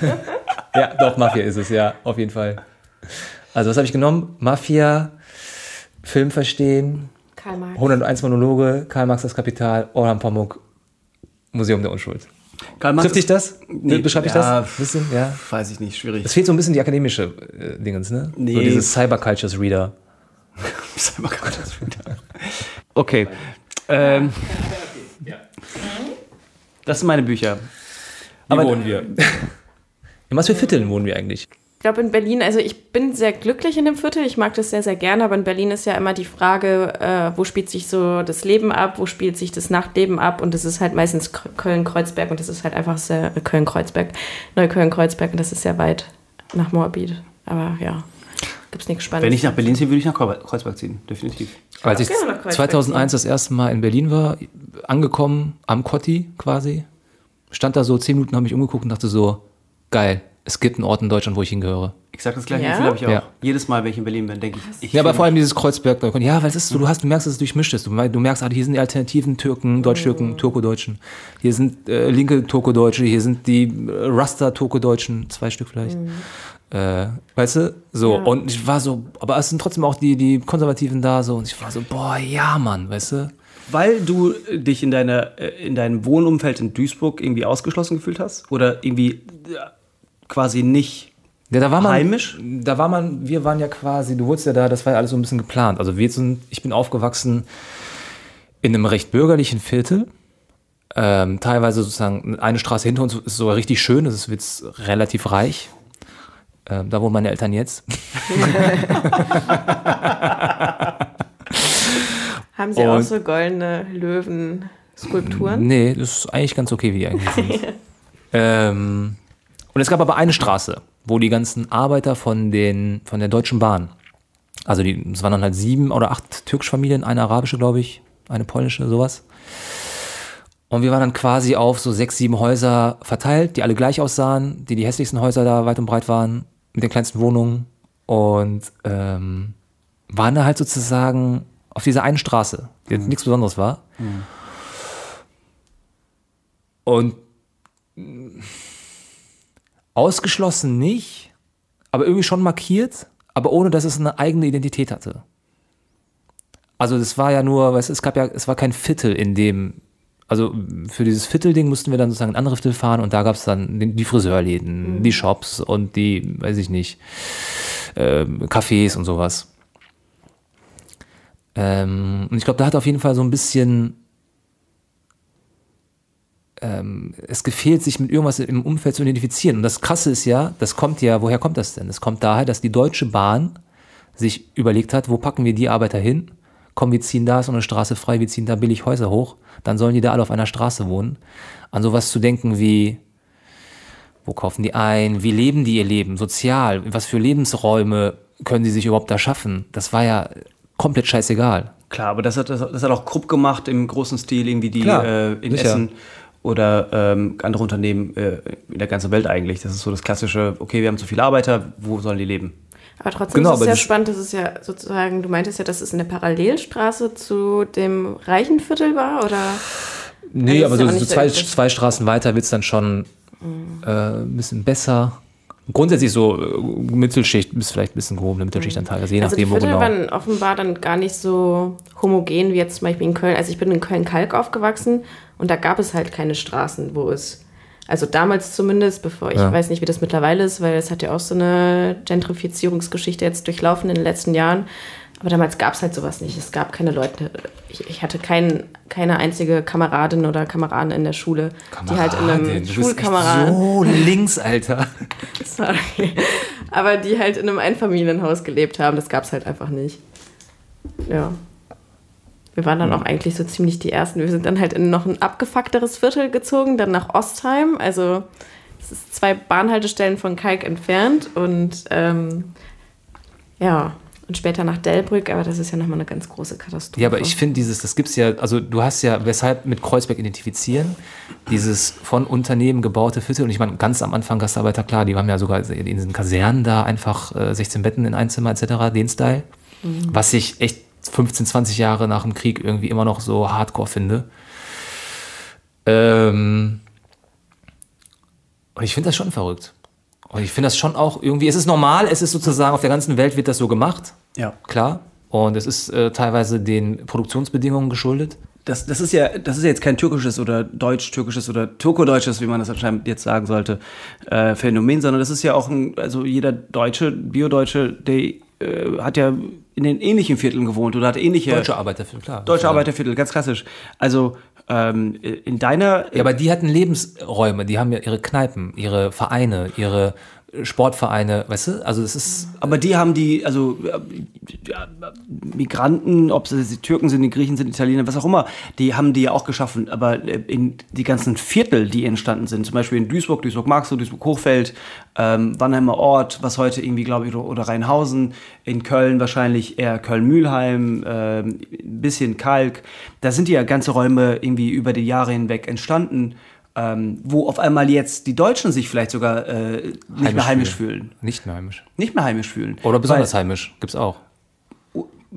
ja, doch, Mafia ist es, ja, auf jeden Fall. Also, was habe ich genommen? Mafia, Film verstehen, Karl Marx. 101 Monologe, Karl Marx das Kapital, Orhan Pamuk, Museum der Unschuld. Karl Marx Trifft dich das? Nee, Beschreibe ich ja, das? Bisschen, ja. Weiß ich nicht, schwierig. Es fehlt so ein bisschen die akademische äh, Dingens, ne? So Nee. dieses Cybercultures Reader. Okay. Ähm, das sind meine Bücher. Wie Aber- wohnen wir? In was für Vierteln wohnen wir eigentlich? Ich glaube in Berlin, also ich bin sehr glücklich in dem Viertel, ich mag das sehr, sehr gerne, aber in Berlin ist ja immer die Frage, äh, wo spielt sich so das Leben ab, wo spielt sich das Nachtleben ab und das ist halt meistens Köln-Kreuzberg und das ist halt einfach sehr äh, Köln-Kreuzberg, Neukölln-Kreuzberg und das ist sehr weit nach Moabit. Aber ja, gibt's nichts Spannendes. Wenn ich nach Berlin ziehe, würde ich nach Kreuz- Kreuzberg ziehen, definitiv. Als ich gerne nach Kreuzberg 2001 das erste Mal in Berlin war, angekommen am Kotti quasi, stand da so zehn Minuten, habe mich umgeguckt und dachte so, geil, es gibt einen Ort in Deutschland, wo ich hingehöre. Exakt das gleiche Ja? Gefühl habe ich auch. Ja. Jedes Mal, wenn ich in Berlin bin, denke ich. ich Ja, aber vor allem dieses Kreuzberg, ja, weil es ist so, du hast, du merkst, dass es durchmischt ist. Du, du merkst, ah, hier sind die alternativen Türken, Deutsch-Türken, Turko-Deutschen. Hier sind äh, linke Turko-Deutsche, hier sind die äh, Rasta-Turko-Deutschen, zwei Stück vielleicht. Äh, weißt du? So, Ja. und ich war so, aber es sind trotzdem auch die, die Konservativen da so und ich war so, boah, ja, Mann, weißt du? Weil du dich in, deiner, äh, in deinem Wohnumfeld in Duisburg irgendwie ausgeschlossen gefühlt hast? Oder irgendwie äh, quasi nicht Ja, da war man, Heimisch? Da war man, wir waren ja quasi, du wurdest ja da, das war ja alles so ein bisschen geplant. Also wir sind, ich bin aufgewachsen in einem recht bürgerlichen Viertel. Ähm, teilweise sozusagen eine Straße hinter uns ist sogar richtig schön, das ist jetzt relativ reich. Ähm, da wohnen meine Eltern jetzt. Haben sie auch Und- so goldene Löwen-Skulpturen? Nee, das ist eigentlich ganz okay, wie die eigentlich sind. ähm, und es gab aber eine Straße, wo die ganzen Arbeiter von, den, von der Deutschen Bahn, also die, es waren dann halt sieben oder acht türkische Familien, eine arabische, glaube ich, eine polnische, sowas. Und wir waren dann quasi auf so sechs, sieben Häuser verteilt, die alle gleich aussahen, die die hässlichsten Häuser da weit und breit waren, mit den kleinsten Wohnungen. und ähm, waren da halt sozusagen auf dieser einen Straße, die jetzt nichts Besonderes war. Und mh, ausgeschlossen nicht, aber irgendwie schon markiert, aber ohne dass es eine eigene Identität hatte. Also das war ja nur, weißt, es gab ja, es war kein Viertel in dem, also für dieses Viertelding mussten wir dann sozusagen in andere Viertel fahren und da gab es dann die Friseurläden, die Shops und die, weiß ich nicht, ähm, Cafés und sowas. Ähm, und ich glaube, da hat auf jeden Fall so ein bisschen ähm, es gefehlt, sich mit irgendwas im Umfeld zu identifizieren. Und das Krasse ist ja, das kommt ja, woher kommt das denn? Es kommt daher, dass die Deutsche Bahn sich überlegt hat, wo packen wir die Arbeiter hin? Komm, wir ziehen da so eine Straße frei, wir ziehen da billig Häuser hoch, dann sollen die da alle auf einer Straße wohnen. An sowas zu denken wie, wo kaufen die ein? Wie leben die ihr Leben? Sozial? Was für Lebensräume können sie sich überhaupt da schaffen? Das war ja komplett scheißegal. Klar, aber das hat, das, hat auch Krupp gemacht im großen Stil, irgendwie die Klar, äh, in sicher. Essen oder ähm, andere Unternehmen äh, in der ganzen Welt eigentlich. Das ist so das klassische, okay, wir haben zu viele Arbeiter, wo sollen die leben? Aber trotzdem Genau, ist es das- spannend, dass es ja sozusagen, du meintest ja, dass es eine Parallelstraße zu dem reichen Viertel war, oder? Nee, Also aber ja so, so nicht zwei, so- zwei Straßen weiter wird es dann schon äh, ein bisschen besser. Grundsätzlich so äh, Mittelschicht bis vielleicht ein bisschen gehobene Mittelschicht dann teilweise, je Also die nachdem, wo genau. waren offenbar dann gar nicht so homogen wie jetzt zum Beispiel in Köln. Also ich bin in Köln-Kalk aufgewachsen und da gab es halt keine Straßen, wo es, also damals zumindest, bevor ich Ja. weiß nicht, wie das mittlerweile ist, weil es hat ja auch so eine Gentrifizierungsgeschichte jetzt durchlaufen in den letzten Jahren. Aber damals gab es halt sowas nicht. Es gab keine Leute. Ich, ich hatte kein, keine einzige Kameradin oder Kameraden in der Schule, die halt in Kameradin, einem Schulkameraden. So links, Alter. Sorry. Aber die halt in einem Einfamilienhaus gelebt haben, das gab es halt einfach nicht. Ja. Wir waren dann auch eigentlich so ziemlich die Ersten. Wir sind dann halt in noch ein abgefuckteres Viertel gezogen, dann nach Ostheim. Also es ist zwei Bahnhaltestellen von Kalk entfernt und ähm, ja, und später nach Delbrück, aber das ist ja nochmal eine ganz große Katastrophe. Ja, aber ich finde dieses, das gibt's ja, also du hast ja, weshalb mit Kreuzberg identifizieren, dieses von Unternehmen gebaute Viertel und ich meine, ganz am Anfang Gastarbeiter, klar, die haben ja sogar in diesen Kasernen da einfach äh, 16 Betten in ein Zimmer etc., den Style, was ich echt 15, 20 Jahre nach dem Krieg irgendwie immer noch so hardcore finde. Ähm, und ich finde das schon verrückt. Und ich finde das schon auch irgendwie, es ist normal, es ist sozusagen, auf der ganzen Welt wird das so gemacht, Ja. klar. Und es ist äh, teilweise den Produktionsbedingungen geschuldet. Das, das, ist ja, das ist ja jetzt kein türkisches oder deutsch-türkisches oder turkodeutsches, wie man das anscheinend jetzt sagen sollte, äh, Phänomen, sondern das ist ja auch ein, also jeder Deutsche, Biodeutsche, der äh, hat ja in den ähnlichen Vierteln gewohnt oder hat ähnliche Deutsche Arbeiterviertel, klar. deutsche Arbeiterviertel, ganz klassisch. Also ähm, in deiner Ja, aber die hatten Lebensräume, die haben ja ihre Kneipen, ihre Vereine, ihre Sportvereine, weißt du? Also es ist, Aber die haben die, also äh, ja, Migranten, ob es die Türken sind, die Griechen sind, Italiener, was auch immer, die haben die ja auch geschaffen. Aber äh, in die ganzen Viertel, die entstanden sind, zum Beispiel in Duisburg, Duisburg-Marxloh, Duisburg-Hochfeld, ähm, Wannheimer Ort, was heute irgendwie, glaube ich, oder, Rheinhausen, in Köln wahrscheinlich eher Köln-Mühlheim, ähm, ein bisschen Kalk. Da sind ja ganze Räume irgendwie über die Jahre hinweg entstanden. Ähm, wo auf einmal jetzt die Deutschen sich vielleicht sogar äh, nicht mehr heimisch fühlen. Nicht mehr heimisch. Nicht mehr heimisch fühlen. Oder besonders Weil- heimisch, gibt's auch.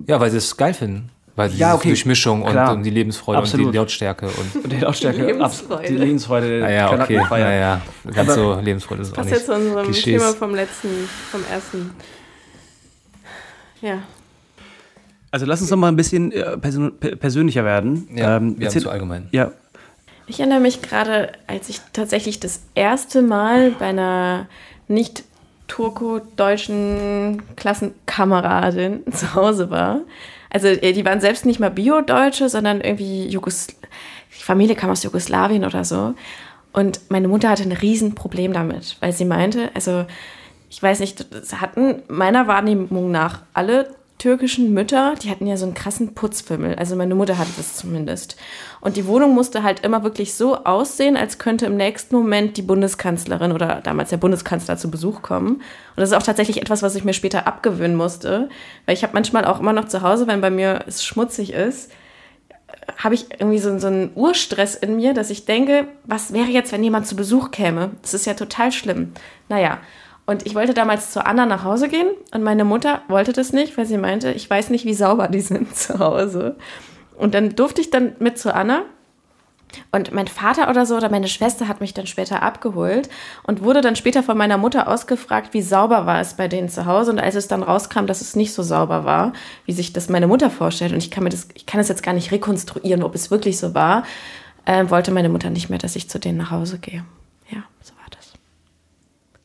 Ja, weil sie es geil finden. Weil sie Ja, okay, Durchmischung und, und die Lebensfreude und Absolut. die Lautstärke und. Und die Lautstärke, Lebensfreude. abs- die Lebensfreude, Naja, okay, naja. Ganz Aber- so Lebensfreude ist auch Passt nicht. jetzt zu unserem Klischees. Thema vom letzten, vom ersten. Ja. Also lass uns noch mal ein bisschen äh, persön per- persönlicher werden. Ja, wir haben erzähl- zu allgemein. Ja, Ich erinnere mich gerade, als ich tatsächlich das erste Mal bei einer nicht turko-deutschen Klassenkameradin zu Hause war. Also äh, die waren selbst nicht mal Bio-Deutsche, sondern irgendwie Jugos die Familie kam aus Jugoslawien oder so. Und meine Mutter hatte ein Riesenproblem damit, weil sie meinte, also ich weiß nicht, das hatten meiner Wahrnehmung nach alle türkischen Mütter, die hatten ja so einen krassen Putzfimmel. Also meine Mutter hatte das zumindest. Und die Wohnung musste halt immer wirklich so aussehen, als könnte im nächsten Moment die Bundeskanzlerin oder damals der Bundeskanzler zu Besuch kommen. Und das ist auch tatsächlich etwas, was ich mir später abgewöhnen musste. Weil ich habe manchmal auch immer noch zu Hause, wenn bei mir es schmutzig ist, habe ich irgendwie so, so einen Urstress in mir, dass ich denke, was wäre jetzt, wenn jemand zu Besuch käme? Das ist ja total schlimm. Naja, Und ich wollte damals zu Anna nach Hause gehen und meine Mutter wollte das nicht, weil sie meinte, ich weiß nicht, wie sauber die sind zu Hause. Und dann durfte ich dann mit zu Anna und mein Vater oder so oder meine Schwester hat mich dann später abgeholt und wurde dann später von meiner Mutter ausgefragt, wie sauber war es bei denen zu Hause. Und als es dann rauskam, dass es nicht so sauber war, wie sich das meine Mutter vorstellt, und ich kann mir das, ich kann das jetzt gar nicht rekonstruieren, ob es wirklich so war, äh, wollte meine Mutter nicht mehr, dass ich zu denen nach Hause gehe. Ja, so war das.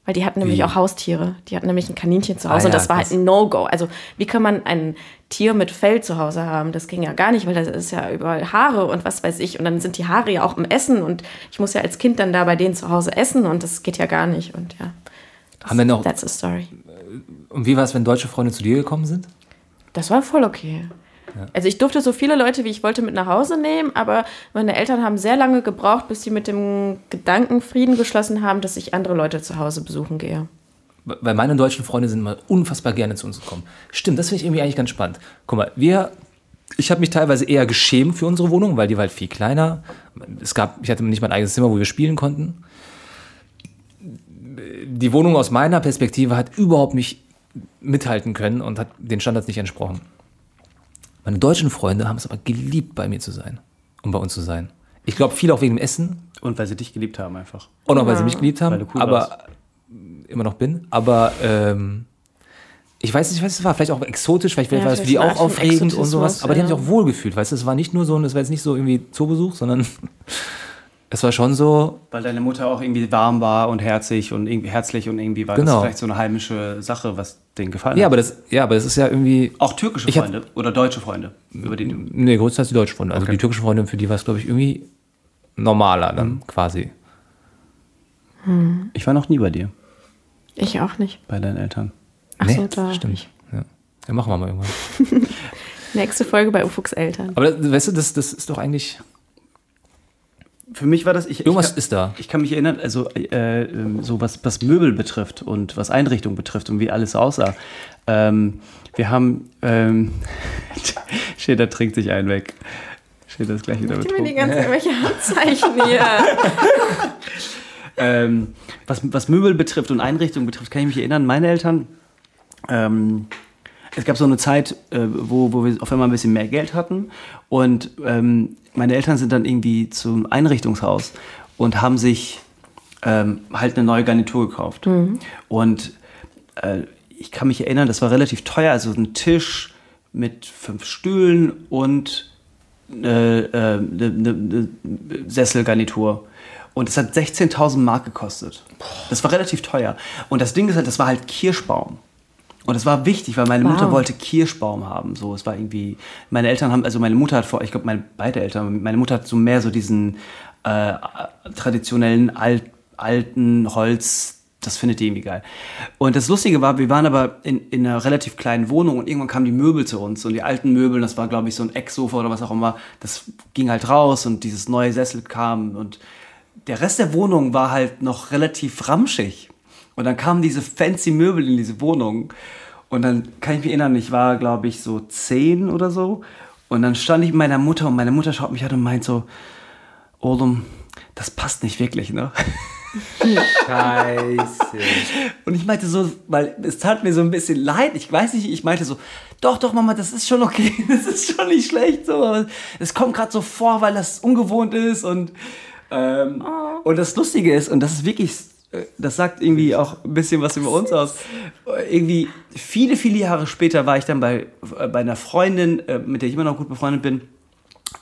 Weil die hatten nämlich Wie? auch Haustiere. Die hatten nämlich ein Kaninchen zu Hause Ah und ja, das war halt ein No-Go. Also wie kann man ein Tier mit Fell zu Hause haben? Das ging ja gar nicht, weil da ist ja überall Haare und was weiß ich. Und dann sind die Haare ja auch im Essen und ich muss ja als Kind dann da bei denen zu Hause essen und das geht ja gar nicht. Und ja, Haben denn auch, that's a story. und wie war es, wenn deutsche Freunde zu dir gekommen sind? Das war voll okay. Also ich durfte so viele Leute, wie ich wollte, mit nach Hause nehmen, aber meine Eltern haben sehr lange gebraucht, bis sie mit dem Gedanken Frieden geschlossen haben, dass ich andere Leute zu Hause besuchen gehe. Weil meine deutschen Freunde sind mal unfassbar gerne zu uns gekommen. Stimmt, das finde ich irgendwie eigentlich ganz spannend. Guck mal, wir, ich habe mich teilweise eher geschämt für unsere Wohnung, weil die war halt viel kleiner. Es gab, ich hatte nicht mein eigenes Zimmer, wo wir spielen konnten. Die Wohnung aus meiner Perspektive hat überhaupt nicht mithalten können und hat den Standards nicht entsprochen. Meine deutschen Freunde haben es aber geliebt, bei mir zu sein und bei uns zu sein. Ich glaube, viel auch wegen dem Essen, Und weil sie dich geliebt haben einfach. auch noch, weil sie mich geliebt haben, Weil du cool aber warst. immer noch bin. Aber ähm, ich weiß nicht, was es war. Vielleicht auch exotisch, vielleicht Ja, war es für die auch aufregend und sowas. Aber die haben ja. sich auch wohlgefühlt, weißt du? Es war nicht nur so, es war jetzt nicht so irgendwie Zoobesuch, sondern es war schon so, Weil deine Mutter auch irgendwie warm war und herzig und irgendwie herzlich und irgendwie war Genau. das vielleicht so eine heimische Sache, was denen gefallen ja, hat. aber das, ja, aber das ist ja irgendwie, auch türkische Ich hab- Freunde oder deutsche Freunde, über die du. nee, größtenteils die deutschen Freunde. Also Okay. die türkischen Freunde, für die war es, glaube ich, irgendwie normaler dann Mhm. quasi. Ich war noch nie bei dir, Ich auch nicht. bei deinen Eltern. Ach so, da. stimmt. Ja. ja, machen wir mal irgendwann. Nächste Folge bei Ufuks Eltern. Aber das, weißt du, das, das ist doch eigentlich, Für mich war das, ich, irgendwas ich, ist da. ich kann mich erinnern, also äh, ähm, so was, was Möbel betrifft und was Einrichtung betrifft und wie alles aussah. Ähm, wir haben, ähm, Schäder trinkt sich einen weg. Schäder ist gleich wieder Gib mir die betrunken. ganzen irgendwelche Handzeichen hier. Ähm, was, was Möbel betrifft und Einrichtung betrifft, kann ich mich erinnern, meine Eltern, ähm, es gab so eine Zeit, äh, wo, wo wir auf einmal ein bisschen mehr Geld hatten und ähm, meine Eltern sind dann irgendwie zum Einrichtungshaus und haben sich ähm, halt eine neue Garnitur gekauft. Und äh, ich kann mich erinnern, das war relativ teuer, also ein Tisch mit fünf Stühlen und äh, äh, eine, eine, eine Sesselgarnitur. Und es hat 16.000 Mark gekostet. Das war relativ teuer. Und das Ding ist halt, das war halt Kirschbaum. Und das war wichtig, weil meine Wow. Mutter wollte Kirschbaum haben. So, es war irgendwie, meine Eltern haben, also meine Mutter hat vor, ich glaube, meine beide Eltern, meine Mutter hat so mehr so diesen äh, traditionellen alt, alten Holz, das findet die irgendwie geil. Und das Lustige war, wir waren aber in, in einer relativ kleinen Wohnung und irgendwann kamen die Möbel zu uns und die alten Möbel, das war glaube ich so ein Ecksofa oder was auch immer, das ging halt raus und dieses neue Sessel kam und der Rest der Wohnung war halt noch relativ ramschig. Und dann kamen diese fancy Möbel in diese Wohnung. Und dann kann ich mich erinnern, ich war, glaube ich, so zehn oder so. Und dann stand ich mit meiner Mutter und meine Mutter schaut mich an und meint so, Olum, das passt nicht wirklich, ne? Scheiße. Und ich meinte so, weil es tat mir so ein bisschen leid. Ich weiß nicht, ich meinte so, doch, doch, Mama, das ist schon okay. Das ist schon nicht schlecht. So. Es kommt gerade so vor, weil das ungewohnt ist. Und, ähm, und das Lustige ist, und das ist wirklich, das sagt irgendwie auch ein bisschen was über uns aus. Irgendwie viele, viele Jahre später war ich dann bei, äh, bei einer Freundin, äh, mit der ich immer noch gut befreundet bin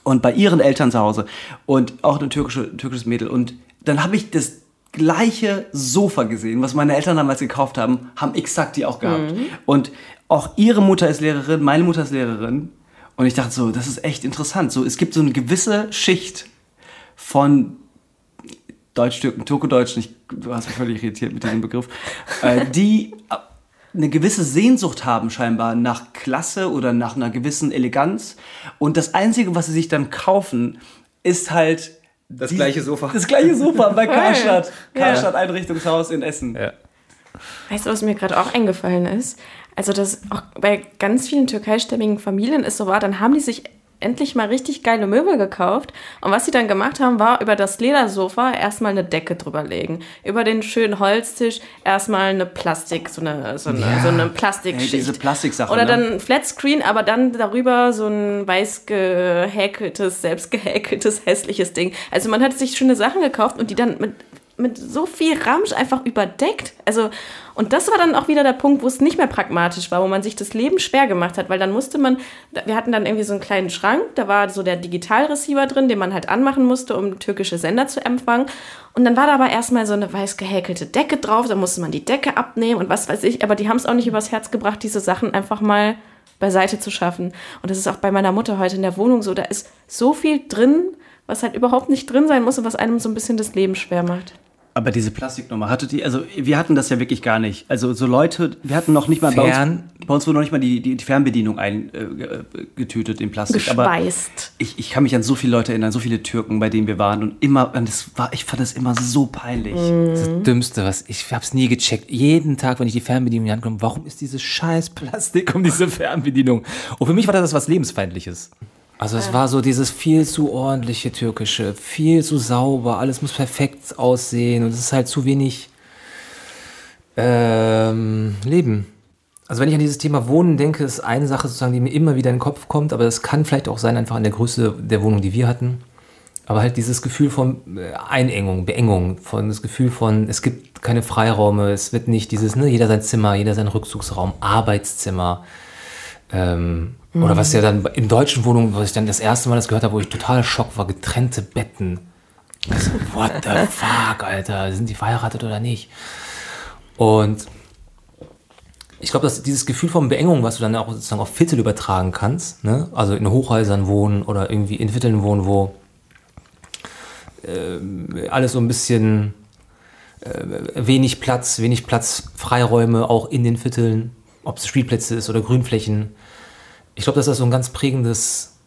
und bei ihren Eltern zu Hause und auch ein türkische, türkisches Mädel. Und dann habe ich das gleiche Sofa gesehen, was meine Eltern damals gekauft haben, haben exakt die auch gehabt. Und auch ihre Mutter ist Lehrerin, meine Mutter ist Lehrerin. Und ich dachte so, das ist echt interessant. So, es gibt so eine gewisse Schicht von Deutsch-Türken, Turko-Deutschen, ich, du hast mich völlig irritiert mit diesem Begriff, äh, die eine gewisse Sehnsucht haben scheinbar nach Klasse oder nach einer gewissen Eleganz. Und das Einzige, was sie sich dann kaufen, ist halt Das gleiche Sofa. Das gleiche Sofa bei Karstadt. Ja. Karstadt Einrichtungshaus in Essen. Ja. Weißt du, was mir gerade auch eingefallen ist? Also, dass auch bei ganz vielen türkeistämmigen Familien es so war, dann haben die sich endlich mal richtig geile Möbel gekauft. Und was sie dann gemacht haben, war über das Ledersofa erstmal eine Decke drüber legen. Über den schönen Holztisch erstmal eine Plastik, so eine, so eine, Ja. so eine Plastikschicht. Ey, diese Plastiksache, Oder ne? dann ein Flatscreen, aber dann darüber so ein weiß gehäkeltes, selbst gehäkeltes, hässliches Ding. Also man hat sich schöne Sachen gekauft und die dann mit, mit so viel Ramsch einfach überdeckt. Also, und das war dann auch wieder der Punkt, wo es nicht mehr pragmatisch war, wo man sich das Leben schwer gemacht hat, weil dann musste man, wir hatten dann irgendwie so einen kleinen Schrank, da war so der Digitalreceiver drin, den man halt anmachen musste, um türkische Sender zu empfangen. Und dann war da aber erstmal so eine weiß gehäkelte Decke drauf, da musste man die Decke abnehmen und was weiß ich, aber die haben es auch nicht übers Herz gebracht, diese Sachen einfach mal beiseite zu schaffen. Und das ist auch bei meiner Mutter heute in der Wohnung so, da ist so viel drin, was halt überhaupt nicht drin sein muss und was einem so ein bisschen das Leben schwer macht. Aber diese Plastiknummer, hattet ihr, also wir hatten das ja wirklich gar nicht. Also so Leute, wir hatten noch nicht mal bei Fern- uns, bei uns wurde noch nicht mal die, die, die Fernbedienung eingetütet äh, getütet in Plastik. Aber Gespeist. ich, ich kann mich an so viele Leute erinnern, so viele Türken, bei denen wir waren und immer, und das war, ich fand das immer so peinlich. Das Dümmste, was ich hab's nie gecheckt. Jeden Tag, wenn ich die Fernbedienung in die Hand komme, warum ist dieses scheiß Plastik um diese Fernbedienung? Und für mich war das was lebensfeindliches. Also es war so dieses viel zu ordentliche türkische, viel zu sauber, alles muss perfekt aussehen und es ist halt zu wenig ähm, Leben. Also wenn ich an dieses Thema Wohnen denke, ist eine Sache sozusagen, die mir immer wieder in den Kopf kommt, aber das kann vielleicht auch sein, einfach an der Größe der Wohnung, die wir hatten. Aber halt dieses Gefühl von äh, Einengung, Beengung, von das Gefühl von, es gibt keine Freiräume, es wird nicht dieses, ne, jeder sein Zimmer, jeder sein Rückzugsraum, Arbeitszimmer. Ähm, Oder was ja dann in deutschen Wohnungen, was ich dann das erste Mal das gehört habe, wo ich total Schock war, getrennte Betten. Also, what the fuck, Alter, sind die verheiratet oder nicht? Und ich glaube, dass dieses Gefühl von Beengung, was du dann auch sozusagen auf Viertel übertragen kannst, ne? also in Hochhäusern wohnen oder irgendwie in Vierteln wohnen, wo ähm, alles so ein bisschen äh, wenig Platz, wenig Platz, Freiräume auch in den Vierteln, ob es Spielplätze ist oder Grünflächen. Ich glaube, dass das so ein ganz prägendes,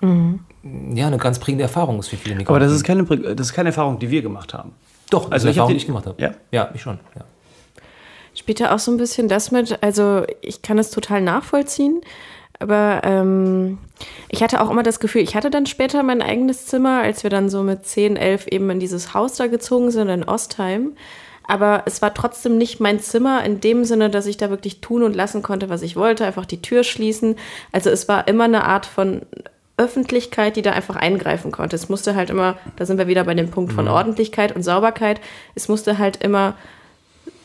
ja, eine ganz prägende Erfahrung ist für viele Aber das ist, Migranten. keine, das ist keine Erfahrung, die wir gemacht haben. doch, also ich hab Erfahrung, die- die ich gemacht habe. Ja? Ja, ich schon. Ja. Spielt da auch so ein bisschen das mit, also ich kann es total nachvollziehen, aber ähm, ich hatte auch immer das Gefühl, ich hatte dann später mein eigenes Zimmer, als wir dann so mit 10, 11 eben in dieses Haus da gezogen sind in Ostheim. Aber es war trotzdem nicht mein Zimmer in dem Sinne, dass ich da wirklich tun und lassen konnte, was ich wollte, einfach die Tür schließen. Also es war immer eine Art von Öffentlichkeit, die da einfach eingreifen konnte. Es musste halt immer, da sind wir wieder bei dem Punkt von Ordentlichkeit und Sauberkeit, es musste halt immer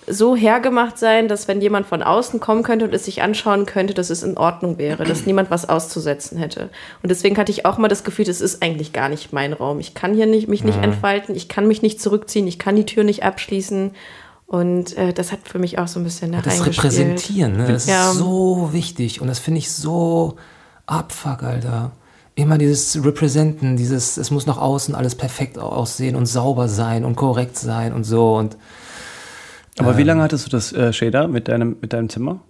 so hergemacht sein, dass wenn jemand von außen kommen könnte und es sich anschauen könnte, dass es in Ordnung wäre, dass niemand was auszusetzen hätte. Und deswegen hatte ich auch mal das Gefühl, das ist eigentlich gar nicht mein Raum. Ich kann hier nicht, mich nicht entfalten, ich kann mich nicht zurückziehen, ich kann die Tür nicht abschließen. Und äh, das hat für mich auch so ein bisschen da Das reingespielt. Repräsentieren, ne? das Ja. ist so wichtig und das finde ich so abfuck, Alter. Immer dieses Representen, dieses, es muss nach außen alles perfekt aussehen und sauber sein und korrekt sein und so und Aber wie lange hattest du das äh, Shader mit deinem, mit deinem Zimmer?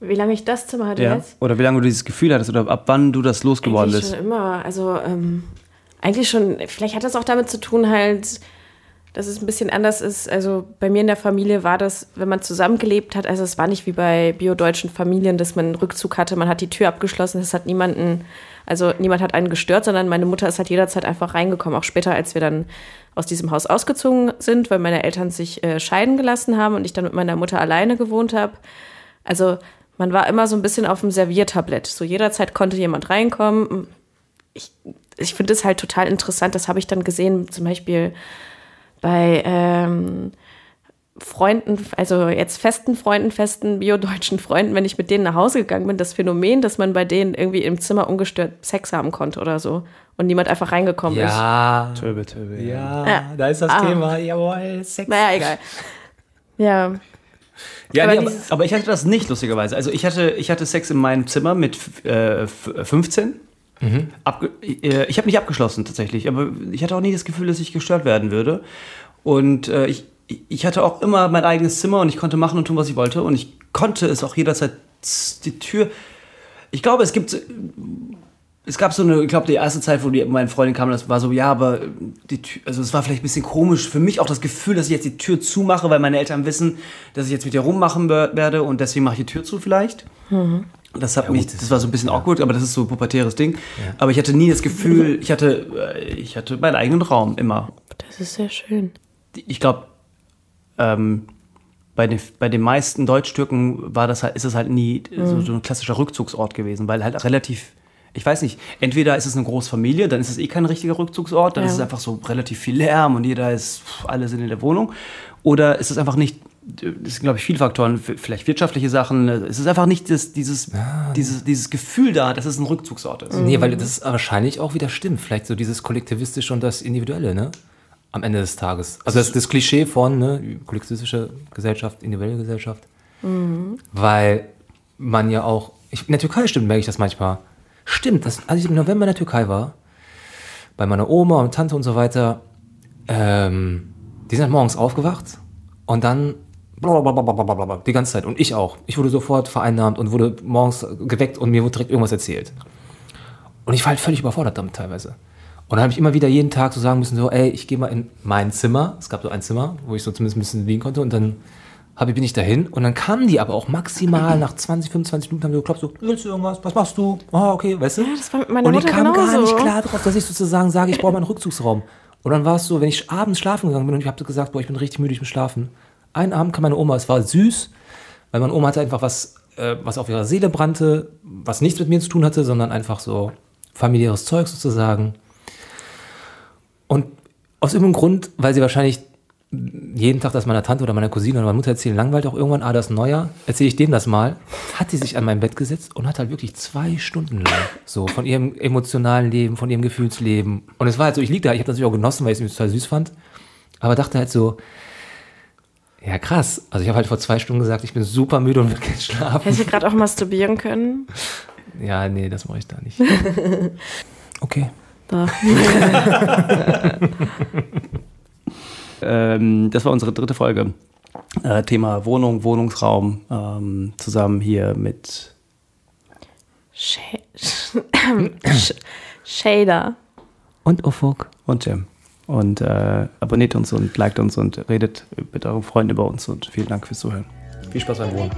Wie lange ich das Zimmer hatte jetzt? Oder wie lange du dieses Gefühl hattest oder ab wann du das losgeworden bist? schon immer. Also ähm, eigentlich schon, vielleicht hat das auch damit zu tun, halt, dass es ein bisschen anders ist. Also bei mir in der Familie war das, wenn man zusammengelebt hat, also es war nicht wie bei biodeutschen Familien, dass man einen Rückzug hatte, man hat die Tür abgeschlossen, es hat niemanden, also niemand hat einen gestört, sondern meine Mutter ist halt jederzeit einfach reingekommen, auch später, als wir dann aus diesem Haus ausgezogen sind, weil meine Eltern sich äh, scheiden gelassen haben und ich dann mit meiner Mutter alleine gewohnt habe. Also man war immer so ein bisschen auf dem Serviertablett. So jederzeit konnte jemand reinkommen. Ich, ich finde es halt total interessant. Das habe ich dann gesehen, zum Beispiel bei ähm, Freunden, also jetzt festen Freunden, festen biodeutschen Freunden, wenn ich mit denen nach Hause gegangen bin, das Phänomen, dass man bei denen irgendwie im Zimmer ungestört Sex haben konnte oder so und niemand einfach reingekommen ist. ja, Töbe, töbe, ja, Ja. da ist das Ah. Thema, jawohl, Sex. Naja, egal. Ja, Ja, aber nee, aber, Aber ich hatte das nicht, lustigerweise. Also ich hatte, ich hatte Sex in meinem Zimmer mit äh, f- 15. Abge äh, ich habe nicht abgeschlossen tatsächlich, aber ich hatte auch nie das Gefühl, dass ich gestört werden würde. Und äh, ich, ich hatte auch immer mein eigenes Zimmer und ich konnte machen und tun, was ich wollte. Und ich konnte es auch jederzeit die Tür. Ich glaube, es gibt. Es gab so eine, ich glaube, die erste Zeit, wo die, meine Freundin kam, das war so, ja, aber die Tür, also es war vielleicht ein bisschen komisch für mich auch das Gefühl, dass ich jetzt die Tür zumache, weil meine Eltern wissen, dass ich jetzt mit ihr rummachen wer- werde und deswegen mache ich die Tür zu vielleicht. Das, hat Ja, mich, das- war so ein bisschen awkward, aber das ist so ein pubertäres Ding. Aber ich hatte nie das Gefühl, ich hatte, äh, ich hatte meinen eigenen Raum immer. Das ist sehr schön. Ich glaube, ähm, bei, den, bei den meisten Deutsch-Türken war das halt, ist es halt nie so, so ein klassischer Rückzugsort gewesen, weil halt relativ, ich weiß nicht, entweder ist es eine Großfamilie, dann ist es eh kein richtiger Rückzugsort, dann Ja. ist es einfach so relativ viel Lärm und jeder ist, pff, alle sind in der Wohnung. Oder ist es einfach nicht, das sind glaube ich viele Faktoren, vielleicht wirtschaftliche Sachen, es ist einfach nicht das, dieses, dieses, dieses Gefühl da, dass es ein Rückzugsort ist. Nee, weil das wahrscheinlich auch wieder stimmt. Vielleicht so dieses Kollektivistische und das Individuelle, ne? Am Ende des Tages. Also das, das Klischee von, ne, kollektivistische Gesellschaft, individuelle Gesellschaft. Weil man ja auch, ich, in der Türkei stimmt, merke ich das manchmal. Stimmt, dass, als ich im November in der Türkei war, bei meiner Oma und Tante und so weiter, ähm, die sind halt morgens aufgewacht und dann blablabla, die ganze Zeit. Und ich auch. Ich wurde sofort vereinnahmt und wurde morgens geweckt und mir wurde direkt irgendwas erzählt. Und ich war halt völlig überfordert damit teilweise. Und dann habe ich immer wieder jeden Tag so sagen müssen, so, ey, ich gehe mal in mein Zimmer. Es gab so ein Zimmer, wo ich so zumindest ein bisschen liegen konnte. Und dann hab, ich- bin ich dahin. Und dann kamen die aber auch maximal nach 20, 25 Minuten haben die geklopft, so, willst du irgendwas? Was machst du? Ah, okay, weißt du? Ja, das war mit meiner und Mutter ich kam gar genauso. nicht klar drauf, dass ich sozusagen sage, ich brauche meinen Rückzugsraum. Und dann war es so, wenn ich abends schlafen gegangen bin und ich habe gesagt, boah, ich bin richtig müde, ich muss schlafen. Einen Abend kam meine Oma, es war süß, weil meine Oma hatte einfach was, äh, was auf ihrer Seele brannte, was nichts mit mir zu tun hatte, sondern einfach so familiäres Zeug sozusagen. Und aus irgendeinem Grund, weil sie wahrscheinlich jeden Tag das meiner Tante oder meiner Cousine oder meiner Mutter erzählen, langweilt auch irgendwann, ah, das ist neuer, erzähle ich denen das mal, hat sie sich an mein Bett gesetzt und hat halt wirklich zwei Stunden lang so von ihrem emotionalen Leben, von ihrem Gefühlsleben. Und es war halt so, ich lieg da, ich habe das natürlich auch genossen, weil ich es total süß fand, aber dachte halt so, ja krass, also ich habe halt vor zwei Stunden gesagt, ich bin super müde und will gerne schlafen. Hätte ich gerade auch masturbieren können. Ja, nee, das mache ich da nicht. Okay. Doch. Ähm, das war unsere dritte Folge. Äh, Thema Wohnung, Wohnungsraum, ähm, zusammen hier mit Sh Sh Shader. Und Ufuk. und Jim. Und äh, abonniert uns und liked uns und redet mit euren Freunden über uns und vielen Dank fürs Zuhören. Viel Spaß beim Wohnen.